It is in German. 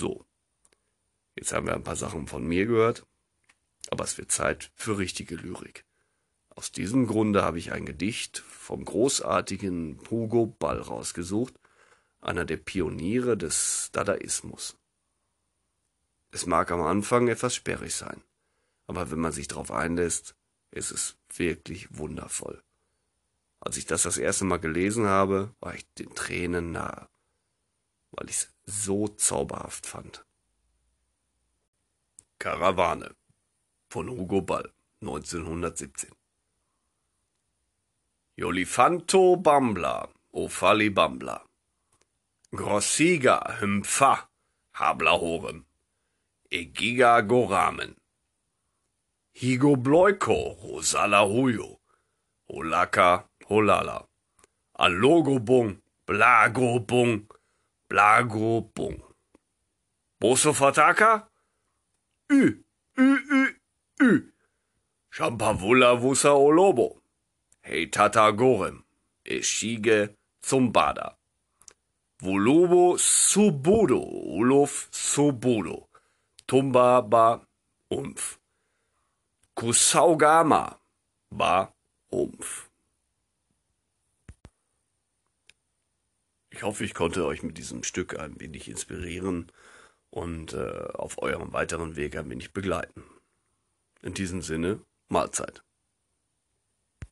So, jetzt haben wir ein paar Sachen von mir gehört, aber es wird Zeit für richtige Lyrik. Aus diesem Grunde habe ich ein Gedicht vom großartigen Hugo Ball rausgesucht, einer der Pioniere des Dadaismus. Es mag am Anfang etwas sperrig sein, aber wenn man sich darauf einlässt, ist es wirklich wundervoll. Als ich das das erste Mal gelesen habe, war ich den Tränen nahe, weil ich es so zauberhaft fand. Karawane von Hugo Ball 1917 Jolifanto Bambla, o Fali Bambla. Grossiga Hympha, Habla Horem. Egiga Goramen. Higo Bloiko, Rosala Huyo. Holaka, Holala. Alogo Bung, Blago Bung. Boso Fataka? Ü, Ü, Ü, Ü. Champavula Vusa Olobo. Hei Tata Gorem. Eschige Zumbada. Volubo Subudo, Ulof Subudo. Tumba ba Umf. Kusaugama ba Umf. Ich hoffe, ich konnte euch mit diesem Stück ein wenig inspirieren und äh, auf eurem weiteren Weg ein wenig begleiten. In diesem Sinne, Mahlzeit.